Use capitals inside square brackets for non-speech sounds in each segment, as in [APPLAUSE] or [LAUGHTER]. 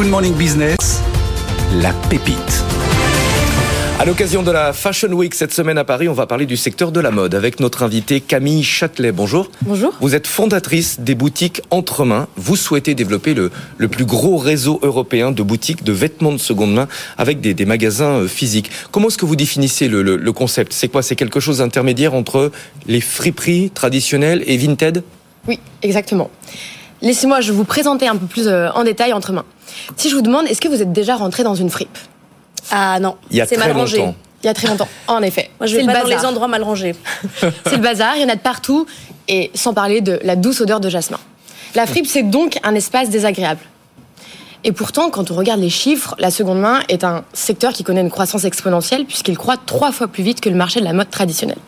Good Morning Business, la pépite. À l'occasion de la Fashion Week cette semaine à Paris, on va parler du secteur de la mode avec notre invitée Camille Châtelet. Bonjour. Bonjour. Vous êtes fondatrice des boutiques Entremain. Vous souhaitez développer le, le plus gros réseau européen de boutiques de vêtements de seconde main avec des, des magasins euh, physiques. Comment est-ce que vous définissez le, le, le concept? C'est quoi? C'est quelque chose d'intermédiaire entre les friperies traditionnelles et Vinted? Oui, exactement. Laissez-moi, je vais vous présenter un peu plus euh, en détail Entremain. Si je vous demande, est-ce que vous êtes déjà rentré dans une fripe? Ah non, Il y a c'est très mal rangé. longtemps. Il y a très longtemps, [LAUGHS] en effet. Moi, je C'est vais le pas dans les endroits mal rangés. [LAUGHS] C'est le bazar, il y en a de partout, et sans parler de la douce odeur de jasmin. La fripe, c'est donc un espace désagréable. Et pourtant, quand on regarde les chiffres, la seconde main est un secteur qui connaît une croissance exponentielle puisqu'il croît trois fois plus vite que le marché de la mode traditionnelle.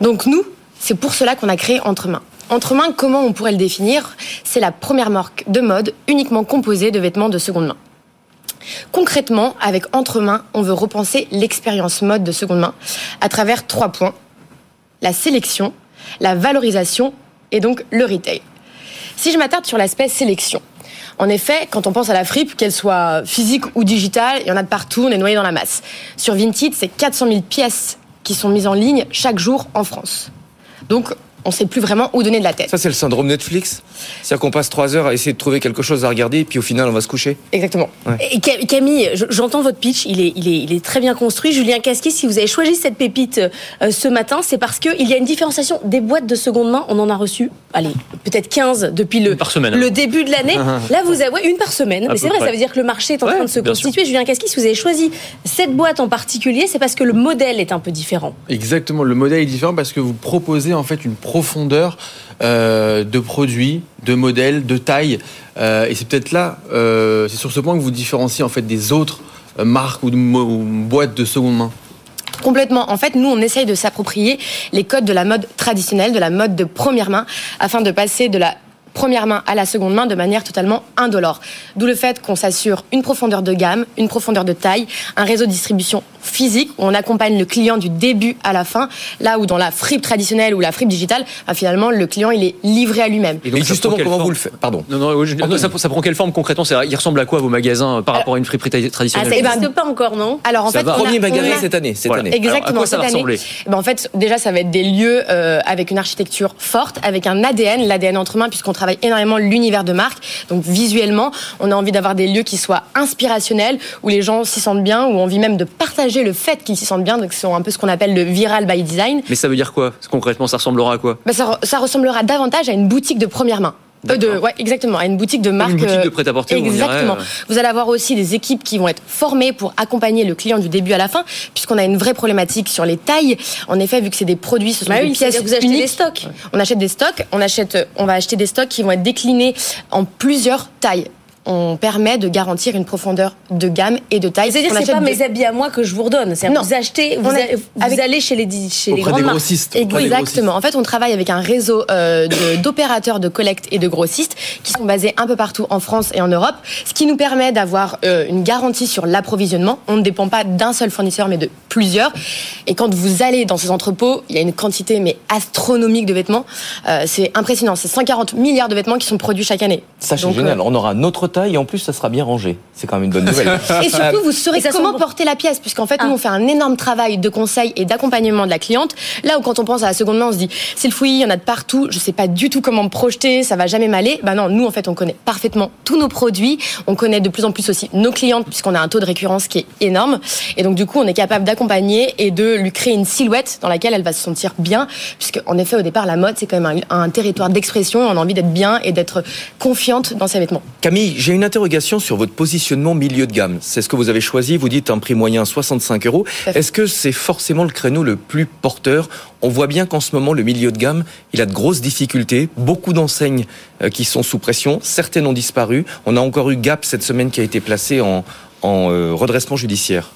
Donc nous, c'est pour cela qu'on a créé Entremain. Comment on pourrait le définir? C'est la première marque de mode uniquement composée de vêtements de seconde main. Concrètement, avec Entremain, on veut repenser l'expérience mode de seconde main à travers trois points la sélection, la valorisation et donc le retail. Si je m'attarde sur l'aspect sélection, en effet, quand on pense à la fripe, qu'elle soit physique ou digitale, il y en a de partout, on est noyé dans la masse. Sur Vinted, c'est 400 000 pièces qui sont mises en ligne chaque jour en France. Donc, on ne sait plus vraiment où donner de la tête. Ça, c'est le syndrome Netflix C'est-à-dire qu'on passe trois heures à essayer de trouver quelque chose à regarder et puis au final, on va se coucher Exactement. Et Ca- Camille, je- j'entends votre pitch, il est, il, est, il est très bien construit. Julien Casquet, si vous avez choisi cette pépite euh, ce matin, c'est parce qu'il y a une différenciation des boîtes de seconde main. On en a reçu, allez, peut-être 15 depuis le, par semaine. le début de l'année. Là, vous avez ouais, une par semaine. À Mais c'est vrai, près. ça veut dire que le marché est en Ouais, train de se sûr. constituer. Julien Casquet, si vous avez choisi cette boîte en particulier, c'est parce que le modèle est un peu différent. Exactement, le modèle est différent parce que vous proposez en fait une profondeur euh, de produits, de modèles, de taille, Euh, et c'est peut-être là, euh, c'est sur ce point que vous différenciez en fait des autres marques ou, ou boîtes de seconde main. Complètement. En fait, nous, on essaye de s'approprier les codes de la mode traditionnelle, de la mode de première main, afin de passer de la première main à la seconde main de manière totalement indolore. D'où le fait qu'on s'assure une profondeur de gamme, une profondeur de taille, un réseau de distribution physique où on accompagne le client du début à la fin, là où dans la fripe traditionnelle ou la fripe digitale, bah, finalement, le client, il est livré à lui-même. Et, donc, ça justement, comment forme vous le faites Pardon. Non, non, je- non, ça, ça prend quelle forme concrètement C'est- Il ressemble à quoi vos magasins euh, par rapport à une friperie tra- Ah, traditionnelle ça ben, n'existe pas encore, non Alors, en Ça fait, va. on a- Premier on magasin a- cette année. Cette Voilà. année. Exactement. Alors, à quoi ça cette va année, ressembler eh ben, en fait, déjà, ça va être des lieux euh, avec une architecture forte, avec un ADN, l'ADN entre mains, puisqu'on travaille énormément l'univers de marque. Donc, visuellement, on a envie d'avoir des lieux qui soient inspirationnels, où les gens s'y sentent bien, où on envie même de partager le fait qu'ils s'y sentent bien. Donc, c'est un peu ce qu'on appelle le viral by design. Mais ça veut dire quoi? Concrètement, ça ressemblera à quoi? Ben, ça, re- ça ressemblera davantage à une boutique de première main. Euh, de, ouais, exactement, à une boutique de marque. une boutique euh, de prêt-à-porter, on dirait, Exactement. euh. Vous allez avoir aussi des équipes qui vont être formées pour accompagner le client du début à la fin, puisqu'on a une vraie problématique sur les tailles. En effet, vu que c'est des produits, ce sont Bah des oui, pièces vous achetez uniques. des stocks. On achète des stocks, on achète, on va acheter des stocks qui vont être déclinés en plusieurs tailles. On permet de garantir une profondeur de gamme et de taille. C'est-à-dire que c'est achète pas de- mes habits à moi que je vous redonne. Vous achetez, vous, On a- a- vous avec- allez chez les, chez les Auprès grandes des marques. grossistes. des Exactement. En fait, on travaille avec un réseau euh, d'opérateurs de, collecte et de grossistes qui sont basés un peu partout en France et en Europe, ce qui nous permet d'avoir euh, une garantie sur l'approvisionnement. On ne dépend pas d'un seul fournisseur, mais de plusieurs. Et quand vous allez dans ces entrepôts, il y a une quantité mais astronomique de vêtements. Euh, c'est impressionnant. C'est 140 milliards de vêtements qui sont produits chaque année. Ça, c'est génial. euh, On aura notre taille et en plus, ça sera bien rangé. C'est quand même une bonne nouvelle. [LAUGHS] Et surtout, vous saurez comment porter la pièce, puisqu'en fait, Ah. nous, on fait un énorme travail de conseil et d'accompagnement de la cliente. Là où, quand on pense à la seconde main, on se dit, c'est le fouillis, il y en a de partout, je sais pas du tout comment me projeter, ça va jamais m'aller. Ben non, nous, en fait, on connaît parfaitement tous nos produits. On connaît de plus en plus aussi nos clientes, puisqu'on a un taux de récurrence qui est énorme. Et donc, du coup, on est capable d'accompagner et de lui créer une silhouette dans laquelle elle va se sentir bien, puisque, en effet, au départ, la mode, c'est quand même un, un territoire d'expression. On a envie d'être bien et d'être confiante dans ses vêtements. Camille, J'ai une interrogation sur votre positionnement milieu de gamme. C'est ce que vous avez choisi. Vous dites un prix moyen 65 euros. Est-ce que c'est forcément le créneau le plus porteur? On voit bien qu'en ce moment, le milieu de gamme, il a de grosses difficultés. Beaucoup d'enseignes euh, qui sont sous pression. Certaines ont disparu. On a encore eu Gap cette semaine qui a été placé en, en euh, redressement judiciaire.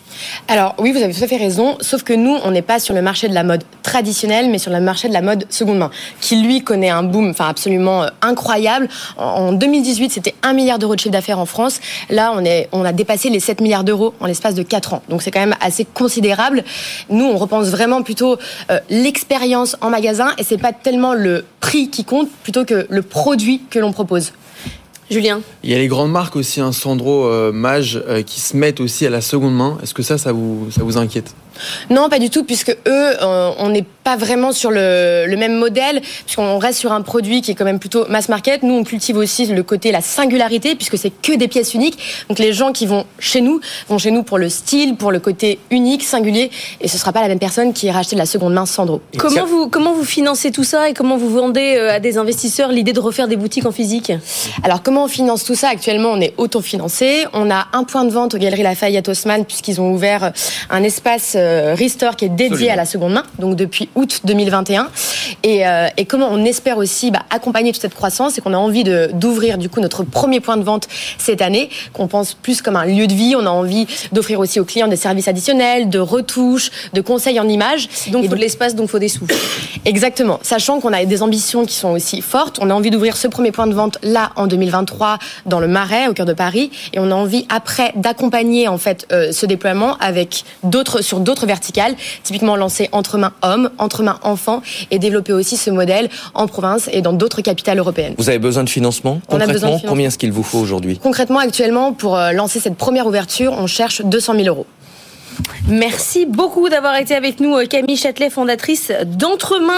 Alors oui, vous avez tout à fait raison, sauf que nous, on n'est pas sur le marché de la mode traditionnelle, mais sur le marché de la mode seconde main, qui lui connaît un boom absolument euh, incroyable. En 2018, c'était 1 milliard d'euros de chiffre d'affaires en France. Là, on a dépassé les 7 milliards d'euros en l'espace de 4 ans. Donc c'est quand même assez considérable. Nous, on repense vraiment plutôt euh, l'expérience en magasin, et c'est pas tellement le prix qui compte, plutôt que le produit que l'on propose. Julien Il y a les grandes marques aussi, un Sandro, euh, Mage, euh, qui se mettent aussi à la seconde main. Est-ce que ça, ça vous inquiète? Non, pas du tout, puisque eux, euh, on n'est pas vraiment sur le, le, même modèle, puisqu'on reste sur un produit qui est quand même plutôt mass market. Nous, on cultive aussi le côté la singularité, puisque c'est que des pièces uniques. Donc les gens qui vont chez nous vont chez nous pour le style, pour le côté unique, singulier, et ce sera pas la même personne qui ira acheter de la seconde main Sandro. Comment vous comment vous financez tout ça et comment vous vendez euh, à des investisseurs l'idée de refaire des boutiques en physique? Alors comment on finance tout ça? Actuellement, on est autofinancé. On a un point de vente aux Galeries Lafayette Haussmann puisqu'ils ont ouvert un espace euh, Restore qui est dédié Absolument. à la seconde main, donc depuis août 2021. Et, euh, et comment on espère aussi bah, accompagner toute cette croissance et qu'on a envie d'ouvrir du coup notre premier point de vente cette année, qu'on pense plus comme un lieu de vie. On a envie d'offrir aussi aux clients des services additionnels, de retouches, de conseils en images. Donc Et faut de l'espace, donc faut des sous. [COUGHS] Exactement. Sachant qu'on a des ambitions qui sont aussi fortes, on a envie d'ouvrir ce premier point de vente là en 2023 dans le Marais, au cœur de Paris, et on a envie après d'accompagner en fait euh, ce déploiement avec d'autres sur d'autres verticales, typiquement lancer entre mains hommes, entre mains enfants, et développer aussi ce modèle en province et dans d'autres capitales européennes. Vous avez besoin de financement On a besoin de Concrètement, financement. combien est-ce qu'il vous faut aujourd'hui Concrètement, actuellement, pour euh, lancer cette première ouverture, on cherche 200 000 euros. Merci beaucoup d'avoir été avec nous, Camille Châtelet, fondatrice d'Entremain.